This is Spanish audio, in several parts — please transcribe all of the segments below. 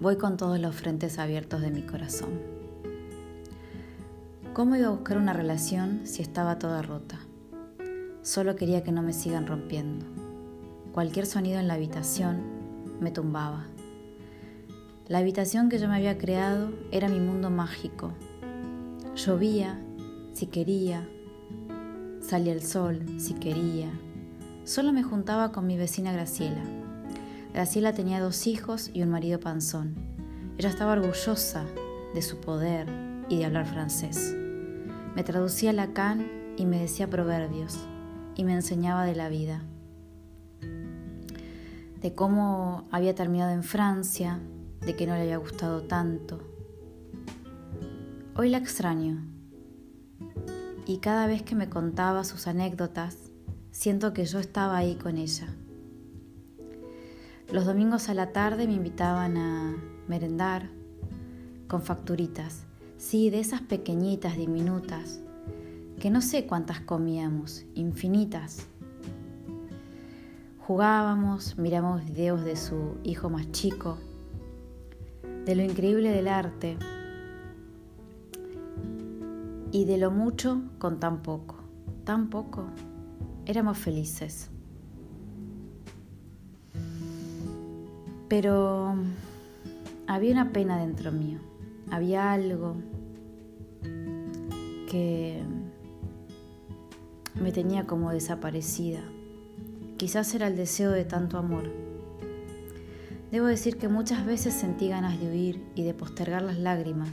Voy con todos los frentes abiertos de mi corazón. ¿Cómo iba a buscar una relación si estaba toda rota? Solo quería que no me sigan rompiendo. Cualquier sonido en la habitación me tumbaba. La habitación que yo me había creado era mi mundo mágico. Llovía si quería, salía el sol si quería. Solo me juntaba con mi vecina Graciela. Graciela tenía dos hijos y un marido panzón. Ella estaba orgullosa de su poder y de hablar francés. Me traducía Lacan y me decía proverbios y me enseñaba de la vida, de cómo había terminado en Francia, de que no le había gustado tanto. Hoy la extraño y cada vez que me contaba sus anécdotas, siento que yo estaba ahí con ella. Los domingos a la tarde me invitaban a merendar con facturitas, sí, de esas pequeñitas, diminutas, que no sé cuántas comíamos, infinitas. Jugábamos, miramos videos de su hijo más chico, de lo increíble del arte y de lo mucho con tan poco, tan poco. Éramos felices. Pero había una pena dentro mío, había algo que me tenía como desaparecida. Quizás era el deseo de tanto amor. Debo decir que muchas veces sentí ganas de huir y de postergar las lágrimas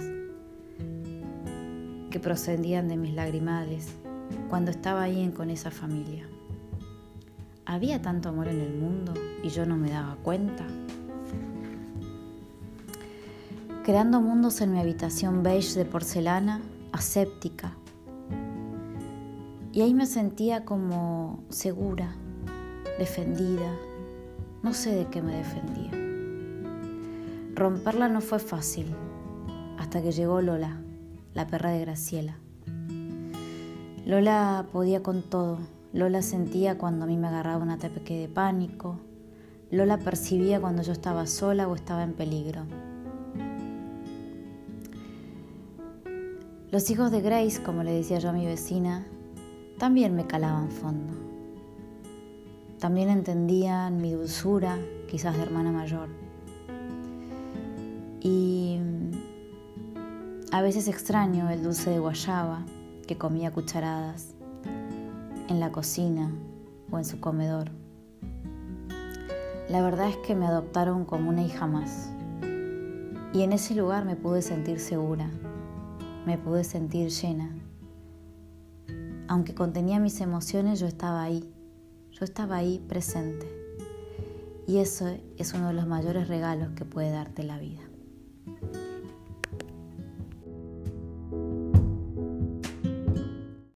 que procedían de mis lagrimales cuando estaba ahí con esa familia. ¿Había tanto amor en el mundo y yo no me daba cuenta? Creando mundos en mi habitación beige de porcelana, aséptica, y ahí me sentía como segura, defendida. No sé de qué me defendía. Romperla no fue fácil hasta que llegó Lola, la perra de Graciela. Lola podía con todo. Lola sentía cuando a mí me agarraba un ataque de pánico. Lola percibía cuando yo estaba sola o estaba en peligro. Los hijos de Grace, como le decía yo a mi vecina, también me calaban fondo. También entendían mi dulzura, quizás de hermana mayor. Y a veces extraño el dulce de guayaba que comía cucharadas en la cocina o en su comedor. La verdad es que me adoptaron como una hija más. Y en ese lugar me pude sentir segura, me pude sentir llena aunque contenía mis emociones, yo estaba ahí, yo estaba ahí presente. Y eso es uno de los mayores regalos que puede darte la vida.